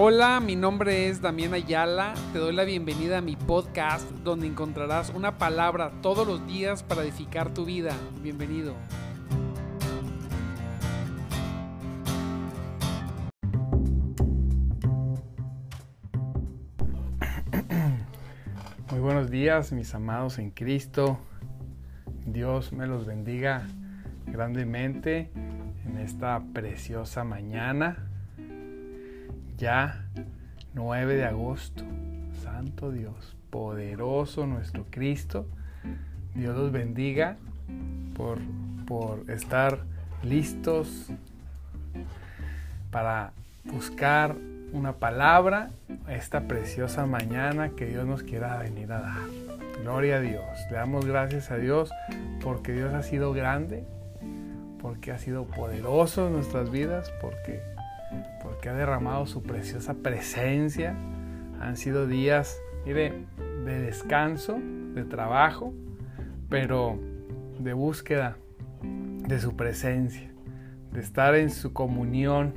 Hola, mi nombre es Damián Ayala. Te doy la bienvenida a mi podcast donde encontrarás una palabra todos los días para edificar tu vida. Bienvenido. Muy buenos días, mis amados en Cristo. Dios me los bendiga grandemente en esta preciosa mañana ya 9 de agosto. Santo Dios, poderoso nuestro Cristo. Dios los bendiga por, por estar listos para buscar una palabra esta preciosa mañana que Dios nos quiera venir a dar. Gloria a Dios. Le damos gracias a Dios porque Dios ha sido grande, porque ha sido poderoso en nuestras vidas, porque porque ha derramado su preciosa presencia. Han sido días, mire, de descanso, de trabajo, pero de búsqueda de su presencia, de estar en su comunión.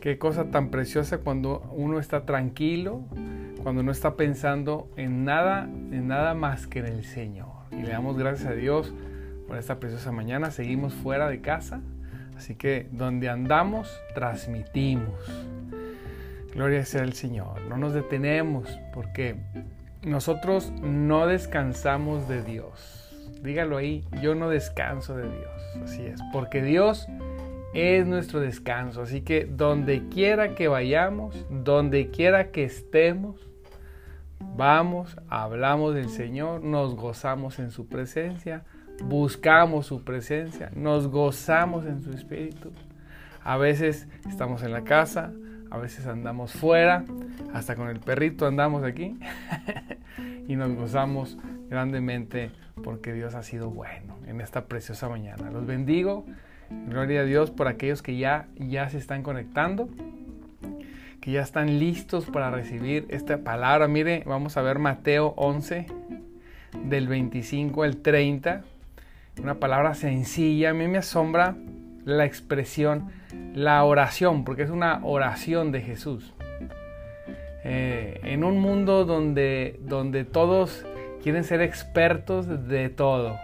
Qué cosa tan preciosa cuando uno está tranquilo, cuando no está pensando en nada, en nada más que en el Señor. Y le damos gracias a Dios por esta preciosa mañana. Seguimos fuera de casa, Así que donde andamos, transmitimos. Gloria sea el Señor. No nos detenemos porque nosotros no descansamos de Dios. Dígalo ahí, yo no descanso de Dios. Así es, porque Dios es nuestro descanso. Así que donde quiera que vayamos, donde quiera que estemos, vamos, hablamos del Señor, nos gozamos en su presencia buscamos su presencia, nos gozamos en su espíritu. A veces estamos en la casa, a veces andamos fuera, hasta con el perrito andamos aquí y nos gozamos grandemente porque Dios ha sido bueno en esta preciosa mañana. Los bendigo, gloria a Dios por aquellos que ya, ya se están conectando, que ya están listos para recibir esta palabra. Mire, vamos a ver Mateo 11 del 25 al 30 una palabra sencilla. A mí me asombra la expresión, la oración, porque es una oración de Jesús. Eh, en un mundo donde, donde todos quieren ser expertos de todo.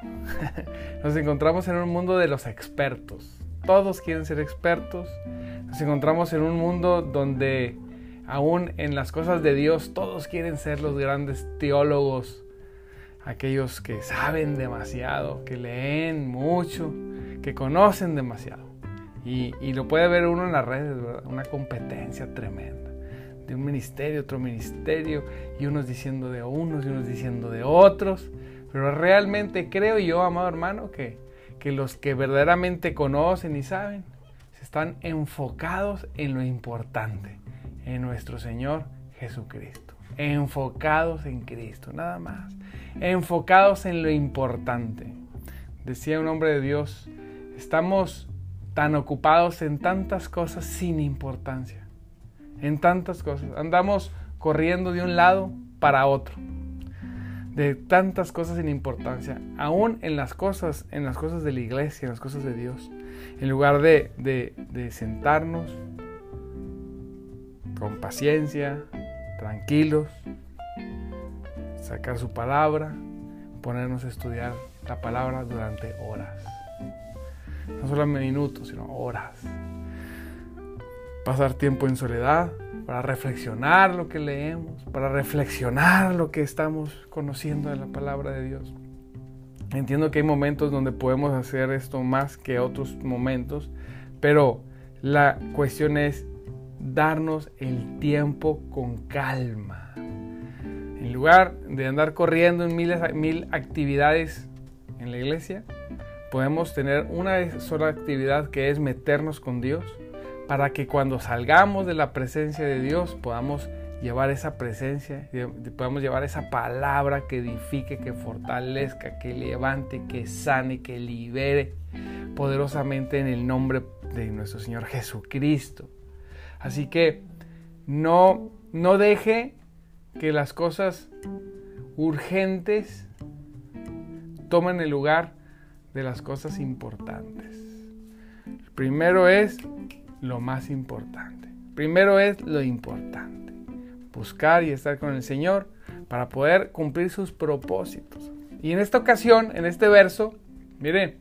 Nos encontramos en un mundo de los expertos. Todos quieren ser expertos. Nos encontramos en un mundo donde aún en las cosas de Dios todos quieren ser los grandes teólogos, aquellos que saben demasiado, que leen mucho, que conocen demasiado. Y, lo puede ver uno en las redes, una competencia tremenda. De un ministerio, otro ministerio, y unos diciendo de unos y unos diciendo de otros. Pero realmente creo yo, amado hermano, que, que los que verdaderamente conocen y saben, se están enfocados en lo importante, en nuestro Señor Jesucristo. Enfocados en Cristo, nada más enfocados en lo importante. Decía un hombre de Dios, estamos tan ocupados en tantas cosas sin importancia, en tantas cosas. Andamos corriendo de un lado para otro, de tantas cosas sin importancia, aún en las cosas, en las cosas de la iglesia, en las cosas de Dios. En lugar de, de sentarnos con paciencia, tranquilos, sacar su palabra, ponernos a estudiar la palabra durante horas. No solo minutos, sino horas. Pasar tiempo en soledad para reflexionar lo que leemos, para reflexionar lo que estamos conociendo de la palabra de Dios. Entiendo que hay momentos donde podemos hacer esto más que otros momentos, pero la cuestión es darnos el tiempo con calma en lugar de andar corriendo en mil, mil actividades en la iglesia, podemos tener una sola actividad que es meternos con Dios para que cuando salgamos de la presencia de Dios podamos llevar esa presencia, podamos llevar esa palabra que edifique, que fortalezca, que levante, que sane, que libere poderosamente en el nombre de nuestro Señor Jesucristo. Así que no, no deje que las cosas urgentes tomen el lugar de las cosas importantes. primero es lo más importante. Primero es lo importante. Buscar y estar con el Señor para poder cumplir sus propósitos. Y en esta ocasión, en este verso, miren,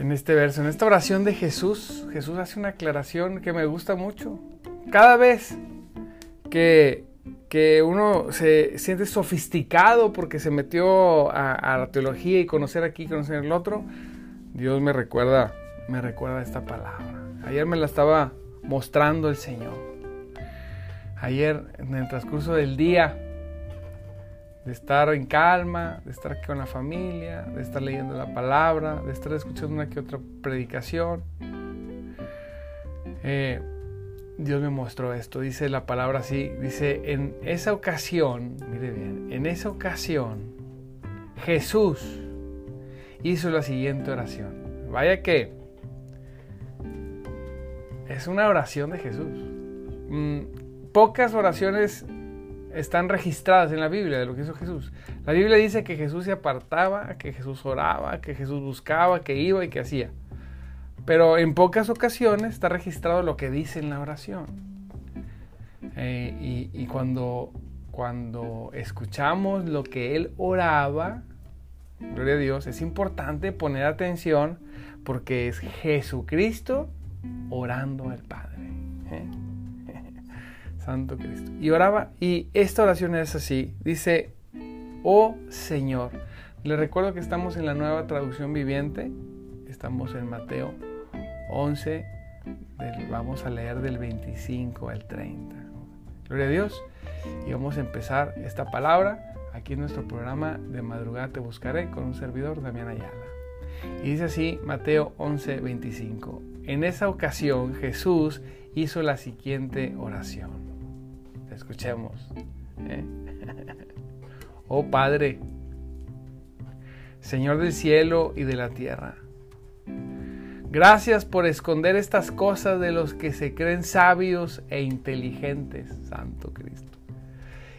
en este verso, en esta oración de Jesús, Jesús hace una aclaración que me gusta mucho. Cada vez que, que uno se siente sofisticado porque se metió a, la teología y conocer aquí, conocer el otro, Dios me recuerda, me recuerda esta palabra. Ayer me la estaba mostrando el Señor. Ayer, en el transcurso del día, de estar en calma, de estar con la familia, de estar leyendo la palabra, de estar escuchando una que otra predicación. Eh, Dios me mostró esto, dice la palabra así, dice, en esa ocasión, mire bien, en esa ocasión Jesús hizo la siguiente oración. Vaya que es una oración de Jesús. Mm, pocas oraciones están registradas en la Biblia de lo que hizo Jesús. La Biblia dice que Jesús se apartaba, que Jesús oraba, que Jesús buscaba, que iba y que hacía. Pero en pocas ocasiones está registrado lo que dice en la oración. Eh, y, cuando, cuando escuchamos lo que él oraba, gloria a Dios, es importante poner atención porque es Jesucristo orando al Padre. ¿eh? Santo Cristo. Y oraba, y esta oración es así, dice, oh Señor. Le recuerdo que estamos en la nueva traducción viviente, estamos en Mateo 11, vamos a leer del 25 al 30. Gloria a Dios. Y vamos a empezar esta palabra aquí en nuestro programa de madrugada te buscaré con un servidor, Damián Ayala. Y dice así Mateo 11, 25. En esa ocasión Jesús hizo la siguiente oración. Escuchemos. ¿eh? Oh Padre, Señor del cielo y de la tierra, gracias por esconder estas cosas de los que se creen sabios e inteligentes, Santo Cristo,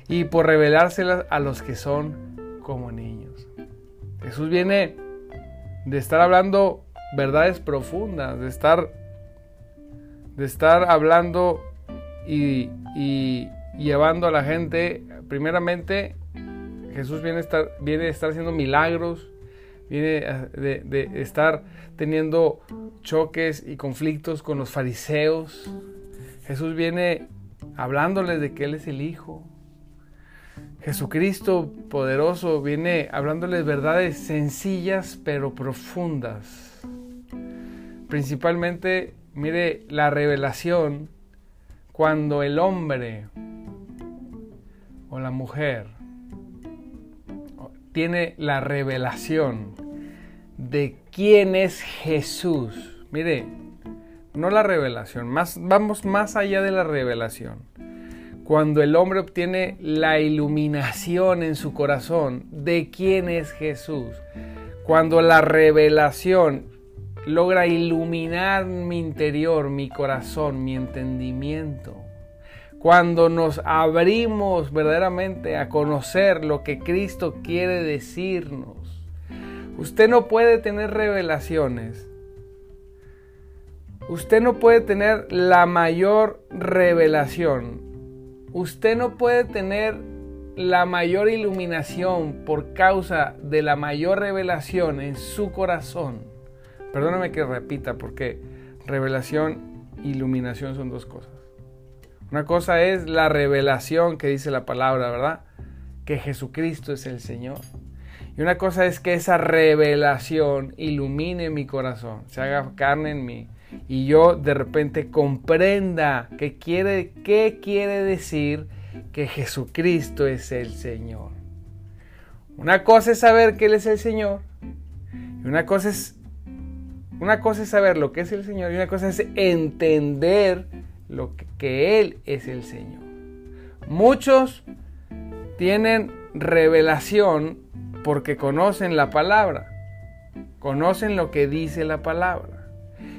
y por revelárselas a los que son como niños. Jesús viene de estar hablando verdades profundas, de estar, de estar hablando y, llevando a la gente, primeramente, Jesús viene a estar, viene estar haciendo milagros, viene de, de, estar teniendo choques y conflictos con los fariseos. Jesús viene hablándoles de que Él es el Hijo. Jesucristo poderoso viene hablándoles verdades sencillas pero profundas. Principalmente, mire, la revelación cuando el hombre o la mujer tiene la revelación de quién es Jesús. Mire, no la revelación, más, vamos más allá de la revelación. Cuando el hombre obtiene la iluminación en su corazón de quién es Jesús. Cuando la revelación logra iluminar mi interior, mi corazón, mi entendimiento cuando nos abrimos verdaderamente a conocer lo que Cristo quiere decirnos. Usted no puede tener revelaciones. Usted no puede tener la mayor revelación. Usted no puede tener la mayor iluminación por causa de la mayor revelación en su corazón. Perdóname que repita porque revelación e iluminación son dos cosas. Una cosa es la revelación que dice la palabra, ¿verdad? Que Jesucristo es el Señor. Y una cosa es que esa revelación ilumine mi corazón, se haga carne en mí y yo de repente comprenda qué quiere, qué quiere decir que Jesucristo es el Señor. Una cosa es saber que Él es el Señor y una cosa es, una cosa es saber lo que es el Señor y una cosa es entender lo que, Él es el Señor. Muchos tienen revelación porque conocen la palabra, conocen lo que dice la palabra.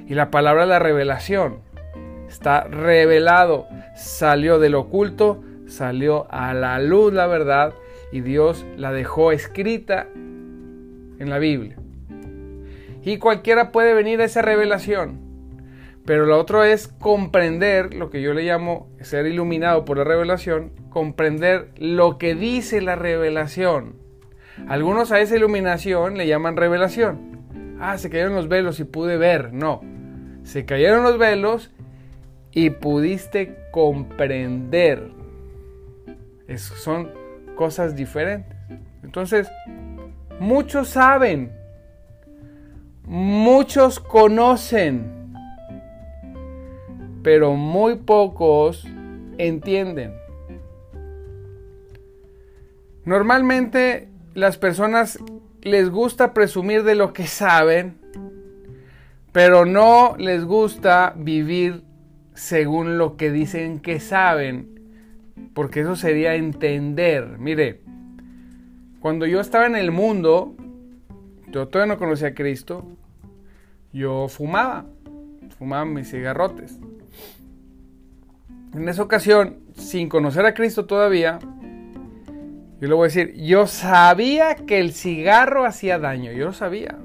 Y la palabra es la revelación. Está revelado, salió del oculto, salió a la luz la verdad y Dios la dejó escrita en la Biblia. Y cualquiera puede venir a esa revelación. Pero lo otro es comprender lo que yo le llamo ser iluminado por la revelación, comprender lo que dice la revelación. Algunos a esa iluminación le llaman revelación. Ah, se cayeron los velos y pude ver. No, se cayeron los velos y pudiste comprender. son cosas diferentes. Entonces, muchos saben, muchos conocen pero muy pocos entienden. Normalmente las personas les gusta presumir de lo que saben, pero no les gusta vivir según lo que dicen que saben, porque eso sería entender. Mire, cuando yo estaba en el mundo, yo todavía no conocía a Cristo, yo fumaba, fumaba mis cigarrotes. En esa ocasión, sin conocer a Cristo todavía, yo le voy a decir, yo sabía que el cigarro hacía daño, yo lo sabía,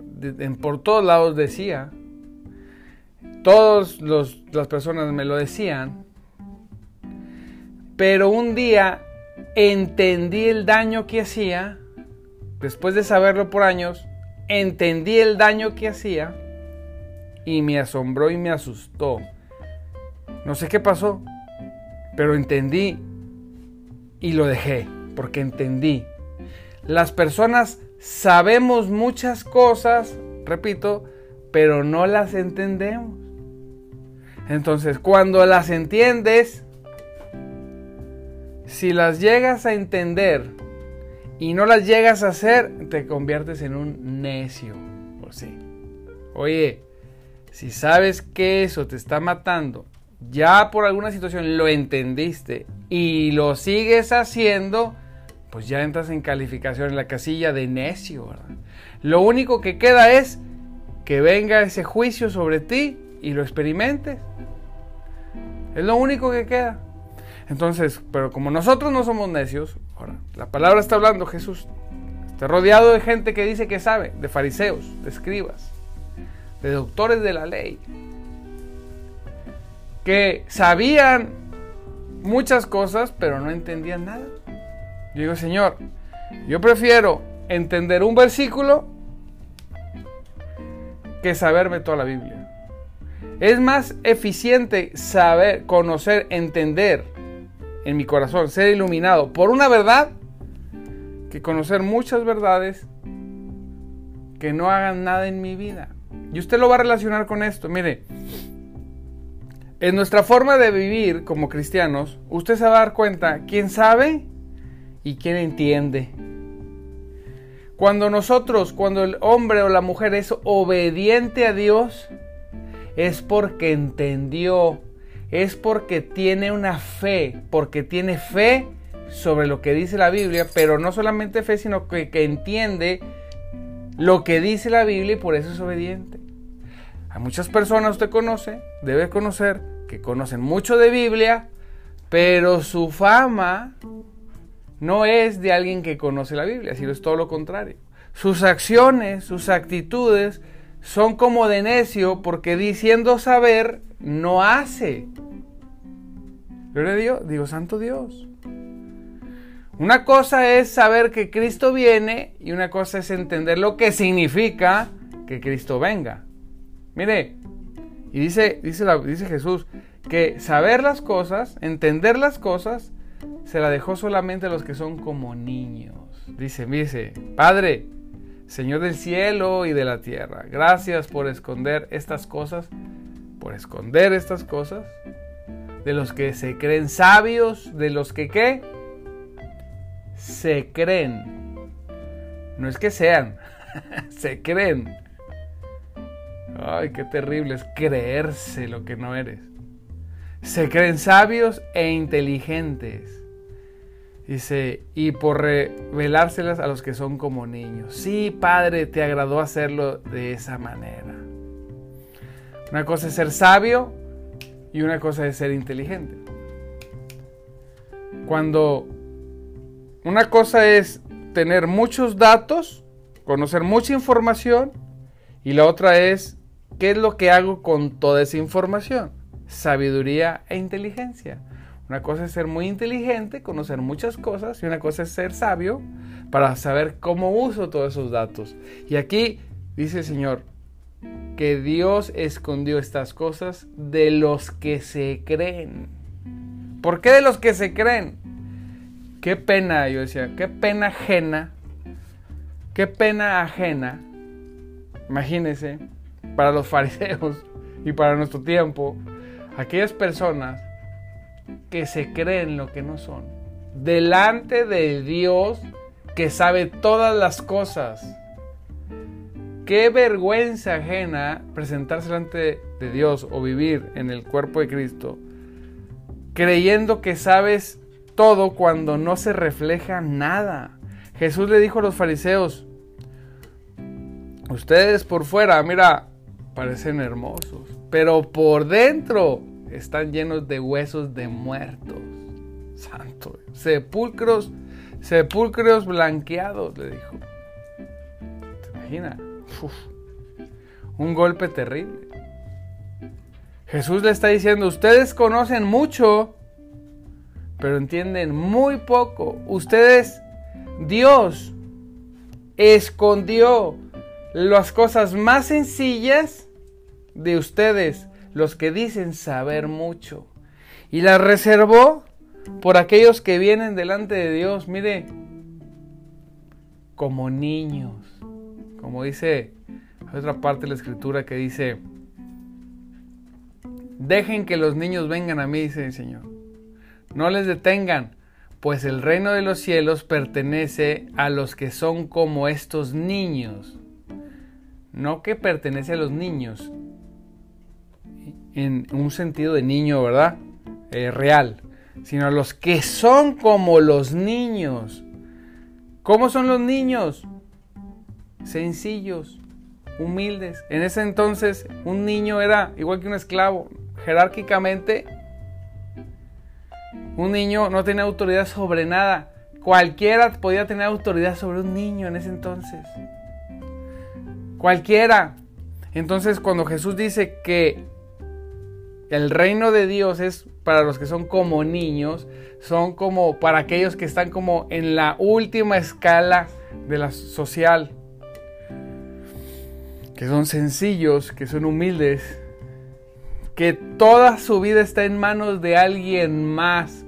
por todos lados decía, todas las personas me lo decían, pero un día entendí el daño que hacía, después de saberlo por años, entendí el daño que hacía y me asombró y me asustó. No sé qué pasó, pero entendí y lo dejé, porque entendí. Las personas sabemos muchas cosas, repito, pero no las entendemos. Entonces, cuando las entiendes, si las llegas a entender y no las llegas a hacer, te conviertes en un necio. Por sí. Oye, si sabes que eso te está matando ya por alguna situación lo entendiste y lo sigues haciendo, pues ya entras en calificación en la casilla de necio, Lo único que queda es que venga ese juicio sobre ti y lo experimentes. Es lo único que queda. Entonces, pero como nosotros no somos necios, ahora, la palabra está hablando Jesús. Está rodeado de gente que dice que sabe, de fariseos, de escribas, de doctores de la ley que sabían muchas cosas, pero no entendían nada. Yo digo, Señor, yo prefiero entender un versículo que saberme toda la Biblia. Es más eficiente saber, conocer, entender en mi corazón, ser iluminado por una verdad que conocer muchas verdades que no hagan nada en mi vida. Y usted lo va a relacionar con esto. Mire, en nuestra forma de vivir como cristianos, usted se va a dar cuenta quién sabe y quién entiende. Cuando nosotros, cuando el hombre o la mujer es obediente a Dios, es porque entendió, es porque tiene una fe, porque tiene fe sobre lo que dice la Biblia, pero no solamente fe, sino que, que entiende lo que dice la Biblia y por eso es obediente. A muchas personas usted conoce, debe conocer, que conocen mucho de Biblia, pero su fama no es de alguien que conoce la Biblia, sino es todo lo contrario. Sus acciones, sus actitudes son como de necio porque diciendo saber no hace. Gloria a Dios, digo, Santo Dios. Una cosa es saber que Cristo viene y una cosa es entender lo que significa que Cristo venga. Mire, y dice, dice, dice Jesús que saber las cosas, entender las cosas, se la dejó solamente a los que son como niños. Dice, dice, Padre, Señor del cielo y de la tierra, gracias por esconder estas cosas, por esconder estas cosas, de los que se creen sabios, de los que qué, se creen. No es que sean, se creen Ay, qué terrible es creerse lo que no eres. Se creen sabios e inteligentes. Dice, y por revelárselas a los que son como niños. Sí, Padre, te agradó hacerlo de esa manera. Una cosa es ser sabio y una cosa es ser inteligente. Cuando una cosa es tener muchos datos, conocer mucha información, y la otra es ¿qué es lo que hago con toda esa información? Sabiduría e inteligencia. Una cosa es ser muy inteligente, conocer muchas cosas, y una cosa es ser sabio para saber cómo uso todos esos datos. Y aquí dice el Señor que Dios escondió estas cosas de los que se creen. ¿Por qué de los que se creen? Qué pena, yo decía, qué pena ajena, qué pena ajena, imagínense, para los fariseos y para nuestro tiempo, aquellas personas que se creen lo que no son, delante de Dios que sabe todas las cosas. Qué vergüenza ajena presentarse delante de Dios o vivir en el cuerpo de Cristo creyendo que sabes todo cuando no se refleja nada. Jesús le dijo a los fariseos, ustedes por fuera, mira, parecen hermosos, pero por dentro están llenos de huesos de muertos. Santo, sepulcros, sepulcros blanqueados, le dijo. ¿Te imaginas? un golpe terrible. Jesús le está diciendo, ustedes conocen mucho, pero entienden muy poco. Ustedes, Dios escondió las cosas más sencillas de ustedes, los que dicen saber mucho, y las reservó por aquellos que vienen delante de Dios, mire, como niños, como dice otra parte de la escritura que dice, dejen que los niños vengan a mí, dice el Señor, no les detengan, pues el reino de los cielos pertenece a los que son como estos niños, no que pertenece a los niños, en un sentido de niño, ¿verdad? Eh, real, sino a los que son como los niños. ¿Cómo son los niños? Sencillos, humildes. En ese entonces un niño era igual que un esclavo. Jerárquicamente, un niño no tenía autoridad sobre nada. Cualquiera podía tener autoridad sobre un niño en ese entonces. Cualquiera. Entonces cuando Jesús dice que el reino de Dios es para los que son como niños, son como para aquellos que están como en la última escala de la social que son sencillos, que son humildes, que toda su vida está en manos de alguien más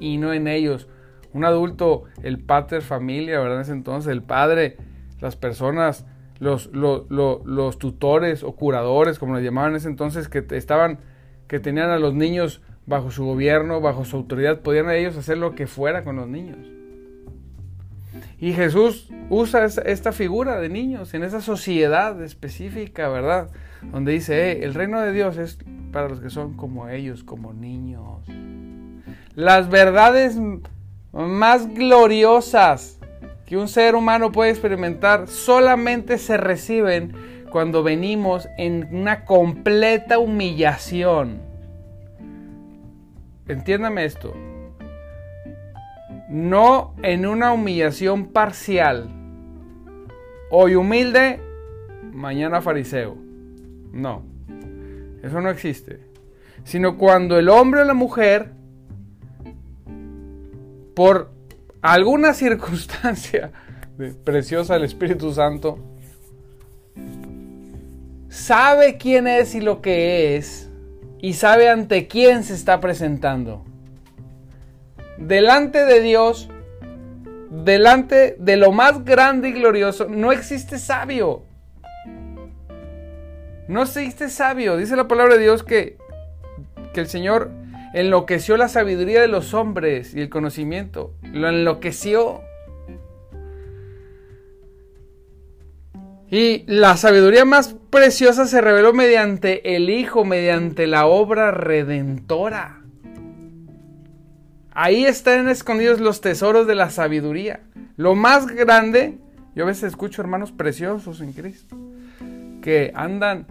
y no en ellos. Un adulto, el pater familia, ¿verdad? En ese entonces, el padre, las personas, los, los, tutores o curadores, como les llamaban en ese entonces, que estaban, que tenían a los niños bajo su gobierno, bajo su autoridad, podían ellos hacer lo que fuera con los niños. Y Jesús usa esta figura de niños en esa sociedad específica, ¿verdad? Donde dice, el reino de Dios es para los que son como ellos, como niños. Las verdades más gloriosas que un ser humano puede experimentar solamente se reciben cuando venimos en una completa humillación. Entiéndame esto no en una humillación parcial. Hoy humilde, mañana fariseo. No, eso no existe. Sino cuando el hombre o la mujer, por alguna circunstancia preciosa del Espíritu Santo, sabe quién es y lo que es, y sabe ante quién se está presentando delante de Dios, delante de lo más grande y glorioso, no existe sabio. No existe sabio. Dice la palabra de Dios que, que el Señor enloqueció la sabiduría de los hombres y el conocimiento. Lo enloqueció. Y la sabiduría más preciosa se reveló mediante el Hijo, mediante la obra redentora. Ahí están escondidos los tesoros de la sabiduría. Lo más grande, yo a veces escucho hermanos preciosos en Cristo, que andan,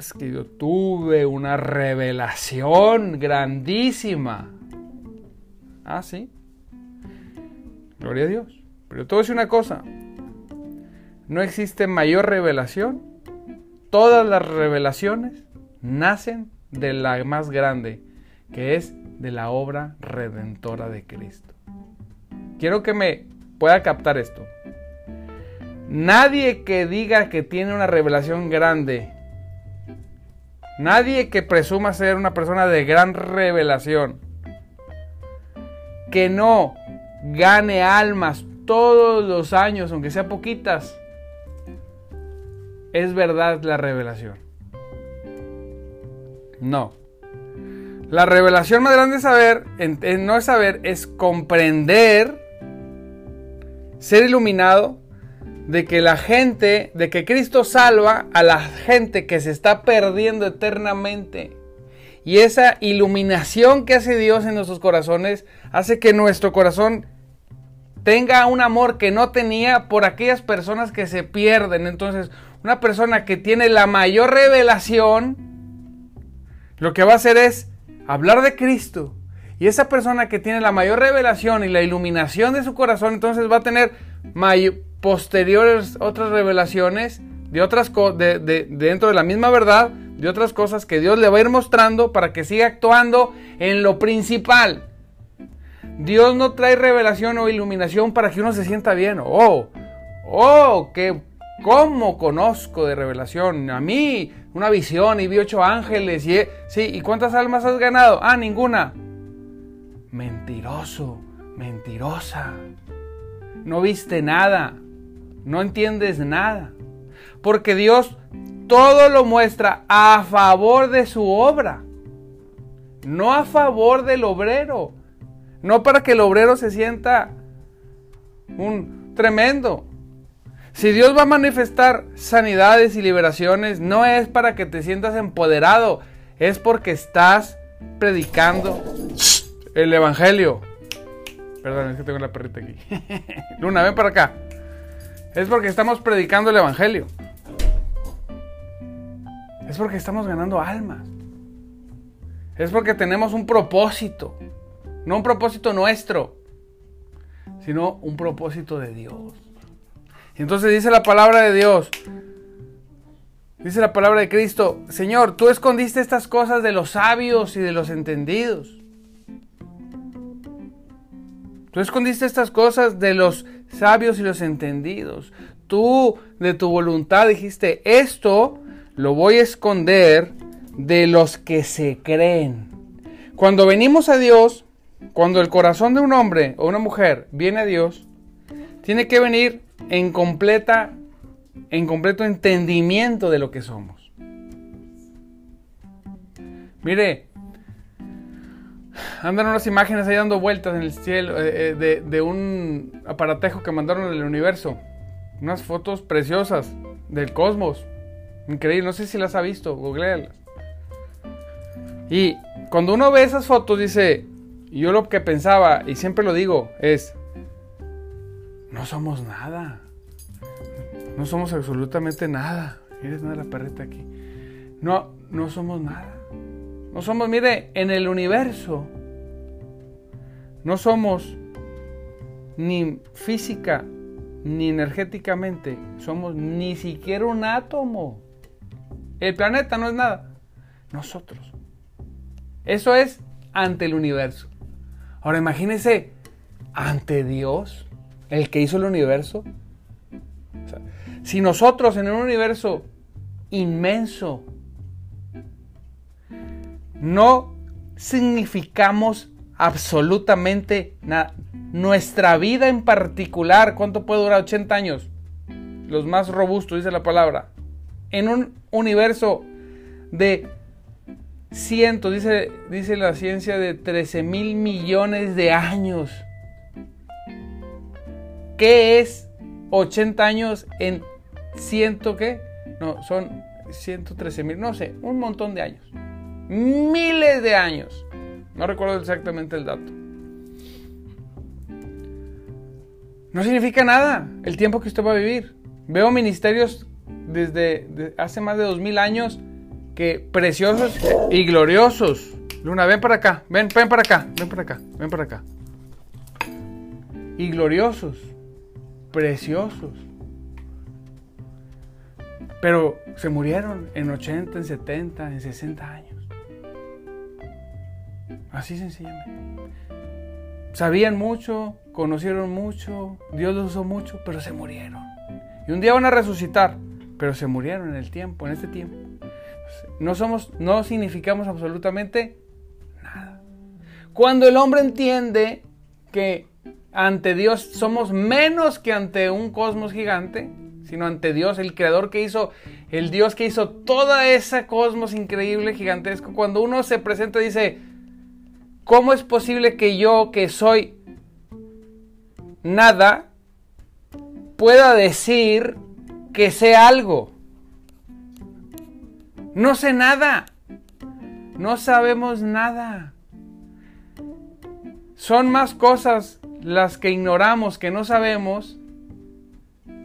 oh, es que yo tuve una revelación grandísima. Ah, sí. Gloria a Dios. Pero todo es una cosa. No existe mayor revelación todas las revelaciones nacen de la más grande, que es de la obra redentora de Cristo. Quiero que me pueda captar esto. Nadie que diga que tiene una revelación grande, nadie que presuma ser una persona de gran revelación, que no gane almas todos los años, aunque sea poquitas, es verdad la revelación. No. La revelación más grande de saber, no es saber, es comprender, ser iluminado de que la gente, de que Cristo salva a la gente que se está perdiendo eternamente. Y esa iluminación que hace Dios en nuestros corazones hace que nuestro corazón tenga un amor que no tenía por aquellas personas que se pierden. Entonces, una persona que tiene la mayor revelación, lo que va a hacer es hablar de Cristo. Y esa persona que tiene la mayor revelación y la iluminación de su corazón, entonces va a tener posteriores otras revelaciones de otras de, de, dentro de la misma verdad, de otras cosas que Dios le va a ir mostrando para que siga actuando en lo principal. Dios no trae revelación o iluminación para que uno se sienta bien. Oh, oh, que cómo conozco de revelación. A mí, una visión y vi ocho ángeles. Y, sí, ¿y cuántas almas has ganado? Ah, ninguna. Mentiroso, mentirosa. No viste nada. No entiendes nada. Porque Dios todo lo muestra a favor de su obra. No a favor del obrero. No para que el obrero se sienta un tremendo. Si Dios va a manifestar sanidades y liberaciones, no es para que te sientas empoderado, es porque estás predicando el Evangelio. Perdón, es que tengo la perrita aquí. Luna, ven para acá. Es porque estamos predicando el Evangelio. Es porque estamos ganando almas. Es porque tenemos un propósito. No un propósito nuestro, sino un propósito de Dios. Y entonces dice la palabra de Dios, dice la palabra de Cristo, Señor, tú escondiste estas cosas de los sabios y de los entendidos. Tú escondiste estas cosas de los sabios y los entendidos. Tú de tu voluntad dijiste, esto lo voy a esconder de los que se creen. Cuando venimos a Dios, cuando el corazón de un hombre o una mujer viene a Dios, tiene que venir en completa en completo entendimiento de lo que somos. Mire, andan unas imágenes ahí dando vueltas en el cielo eh, eh, de, un aparatejo que mandaron del universo. Unas fotos preciosas del cosmos. Increíble, no sé si las ha visto, googlealas. Y cuando uno ve esas fotos dice, yo lo que pensaba, y siempre lo digo, es, no somos nada. No somos absolutamente nada. Mires nada la perrita aquí. No, no somos nada. No somos, mire, en el universo. No somos ni física ni energéticamente. Somos ni siquiera un átomo. El planeta no es nada. Nosotros. Eso es ante el universo. Ahora imagínese ante Dios, el que hizo el universo. si nosotros en un universo inmenso no significamos absolutamente nada, nuestra vida en particular, ¿cuánto puede durar? 80 años. Los más robustos, dice la palabra. En un universo de cientos, dice, dice la ciencia, de 13 mil millones de años. ¿Qué es 80 años en ciento qué? No, son 113 mil, no sé, un montón de años. Miles de años. No recuerdo exactamente el dato. No significa nada el tiempo que usted va a vivir. Veo ministerios desde hace más de 2000 años preciosos y gloriosos. Luna, ven para acá, ven, ven para acá, ven para acá, ven para acá. Y gloriosos, preciosos. Pero se murieron en 80, en 70, en 60 años. Así sencillamente. Sabían mucho, conocieron mucho, Dios los usó mucho, pero se murieron. Y un día van a resucitar, pero se murieron en el tiempo, en este tiempo. No somos, no significamos absolutamente nada. Cuando el hombre entiende que ante Dios somos menos que ante un cosmos gigante, sino ante Dios, el creador que hizo, el Dios que hizo toda esa cosmos increíble, gigantesco. Cuando uno se presenta y dice, ¿cómo es posible que yo, que soy nada, pueda decir que sé algo? No sé nada. No sabemos nada. Son más cosas las que ignoramos, que no sabemos,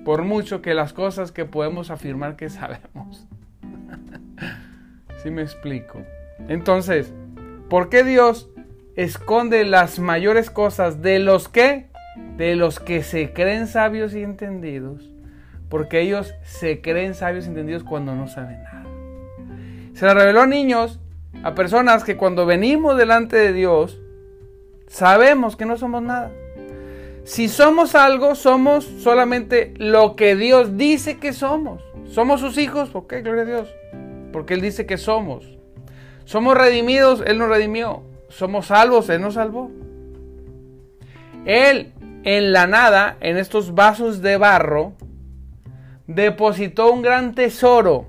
por mucho que las cosas que podemos afirmar que sabemos. ¿Sí me explico? Entonces, ¿por qué Dios esconde las mayores cosas de los que? De los que se creen sabios y entendidos. Porque ellos se creen sabios y entendidos cuando no saben nada. Se la reveló a niños, a personas que cuando venimos delante de Dios, sabemos que no somos nada. Si somos algo, somos solamente lo que Dios dice que somos. Somos sus hijos, ¿por qué? Gloria a Dios. Porque Él dice que somos. Somos redimidos, Él nos redimió. Somos salvos, Él nos salvó. Él, en la nada, en estos vasos de barro, depositó un gran tesoro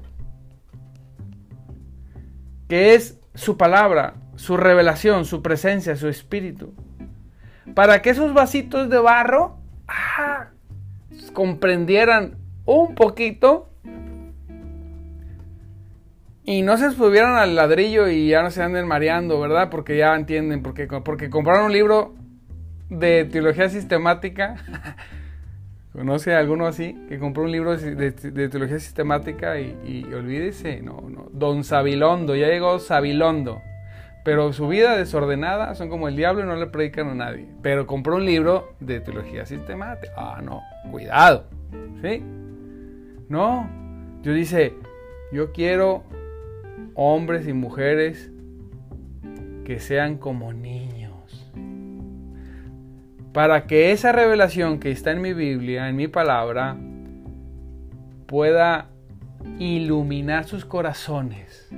que es su palabra, su revelación, su presencia, su espíritu. Para que esos vasitos de barro ah, comprendieran un poquito y no se subieran al ladrillo y ya no se anden mareando, ¿verdad? Porque ya entienden, porque, porque compraron un libro de teología sistemática ¿Conoce a alguno así que compró un libro de, teología sistemática y, olvídese? No, no. Don Sabilondo, ya llegó Sabilondo. Pero su vida desordenada son como el diablo y no le predican a nadie. Pero compró un libro de teología sistemática. Ah, no, cuidado. ¿Sí? No. Yo dice, yo quiero hombres y mujeres que sean como niños para que esa revelación que está en mi Biblia, en mi palabra, pueda iluminar sus corazones.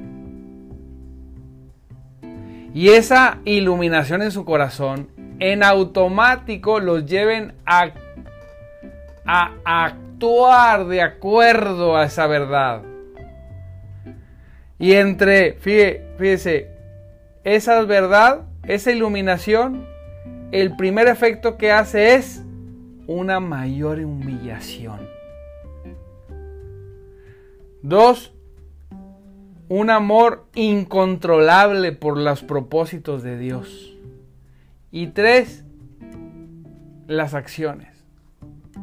Y esa iluminación en su corazón en automático los lleven a, a actuar de acuerdo a esa verdad. Y entre, fíjese, esa verdad, esa iluminación el primer efecto que hace es una mayor humillación. Dos, un amor incontrolable por los propósitos de Dios. Y tres, las acciones.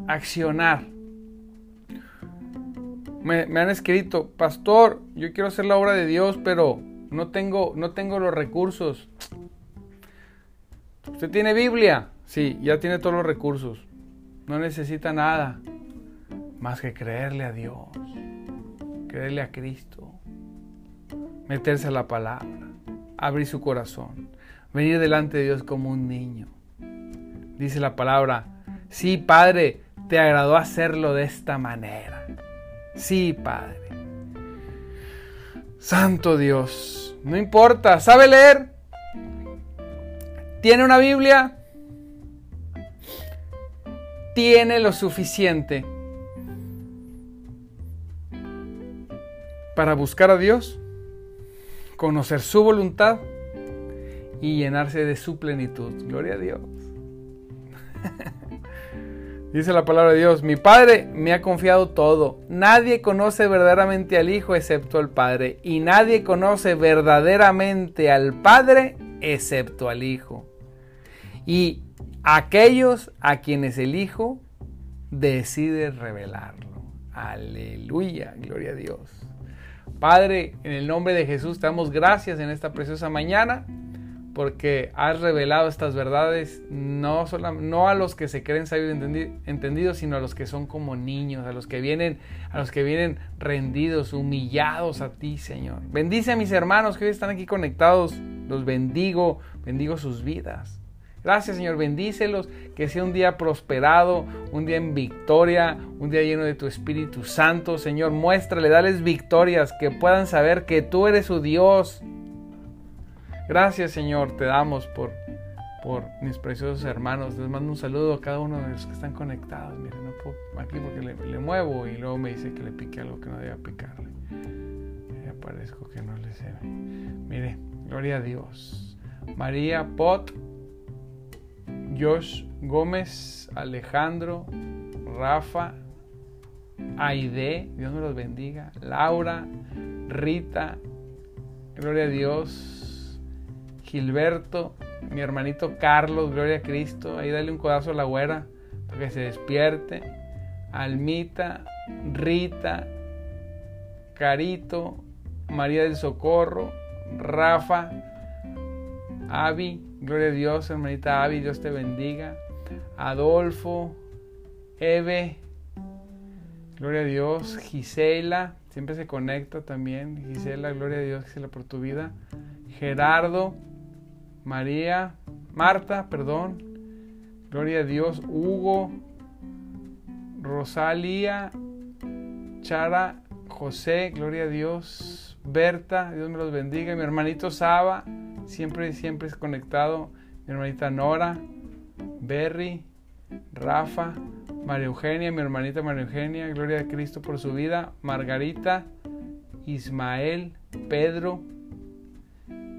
Accionar. Me, han escrito, pastor, yo quiero hacer la obra de Dios, pero no tengo, no tengo los recursos. ¿Usted tiene Biblia? Sí, ya tiene todos los recursos. No necesita nada más que creerle a Dios, creerle a Cristo, meterse a la palabra, abrir su corazón, venir delante de Dios como un niño. Dice la palabra, sí, Padre, te agradó hacerlo de esta manera. Sí, Padre. Santo Dios, no importa, ¿sabe leer? ¿Tiene una Biblia? Tiene lo suficiente para buscar a Dios, conocer su voluntad y llenarse de su plenitud. Gloria a Dios. Dice la palabra de Dios, mi Padre me ha confiado todo. Nadie conoce verdaderamente al Hijo excepto al Padre. Y nadie conoce verdaderamente al Padre excepto al Hijo y aquellos a quienes el Hijo decide revelarlo. Aleluya, gloria a Dios. Padre, en el nombre de Jesús te damos gracias en esta preciosa mañana porque has revelado estas verdades no, solo, no a los que se creen sabios entendidos, sino a los que son como niños, a los que vienen, a los que vienen rendidos, humillados a ti, Señor. Bendice a mis hermanos que hoy están aquí conectados, los bendigo, bendigo sus vidas. Gracias, Señor, bendícelos, que sea un día prosperado, un día en victoria, un día lleno de tu Espíritu Santo, Señor. Muéstrale, dales victorias, que puedan saber que tú eres su Dios, Gracias Señor, te damos por, por mis preciosos hermanos. Les mando un saludo a cada uno de los que están conectados. Miren, no puedo aquí porque le, muevo y luego me dice que le pique algo que no debía picarle. Ya parezco que no le sé. Mire, gloria a Dios. María Pot, Josh Gómez, Alejandro, Rafa, Aide, Dios me los bendiga, Laura, Rita, gloria a Dios, Gilberto, mi hermanito Carlos, gloria a Cristo. Ahí dale un codazo a la güera para que se despierte. Almita, Rita, Carito, María del Socorro, Rafa, Avi, gloria a Dios, hermanita Avi, Dios te bendiga. Adolfo, Eve, gloria a Dios. Gisela, siempre se conecta también. Gisela, gloria a Dios, Gisela por tu vida. Gerardo, María, Marta, perdón, Gloria a Dios, Hugo, Rosalía, Chara, José, Gloria a Dios, Berta, Dios me los bendiga, mi hermanito Saba, siempre, siempre es conectado, mi hermanita Nora, Berry, Rafa, María Eugenia, mi hermanita María Eugenia, Gloria a Cristo por su vida, Margarita, Ismael, Pedro,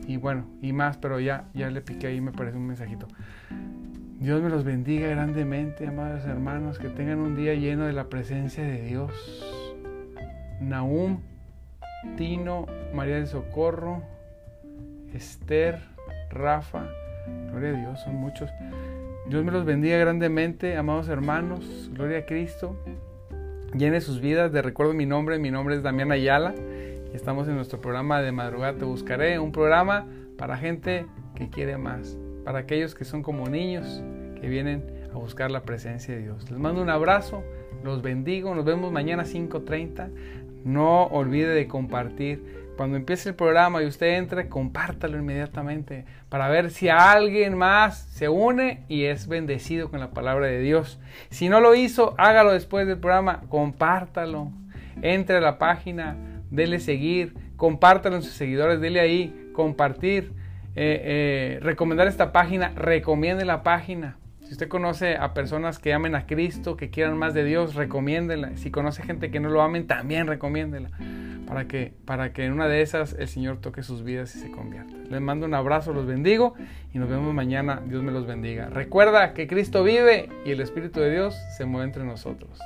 y bueno, y más, pero ya, ya le piqué ahí, me parece un mensajito. Dios me los bendiga grandemente, amados hermanos, que tengan un día lleno de la presencia de Dios. Naum, Tino, María del Socorro, Esther, Rafa, gloria a Dios, son muchos. Dios me los bendiga grandemente, amados hermanos, gloria a Cristo. Llene sus vidas, de recuerdo mi nombre, mi nombre es Damián Ayala. Estamos en nuestro programa de madrugada Te Buscaré, un programa para gente que quiere más, para aquellos que son como niños que vienen a buscar la presencia de Dios. Les mando un abrazo, los bendigo, nos vemos mañana a 5.30. No olvide de compartir. Cuando empiece el programa y usted entre, compártalo inmediatamente para ver si alguien más se une y es bendecido con la palabra de Dios. Si no lo hizo, hágalo después del programa, compártalo. Entre a la página dele seguir, compártalo en sus seguidores, dele ahí, compartir, eh, eh, recomendar esta página, recomiende la página. Si usted conoce a personas que amen a Cristo, que quieran más de Dios, recomiéndela. Si conoce gente que no lo amen, también recomiéndela. Para que, para que en una de esas el Señor toque sus vidas y se convierta. Les mando un abrazo, los bendigo y nos vemos mañana. Dios me los bendiga. Recuerda que Cristo vive y el Espíritu de Dios se mueve entre nosotros.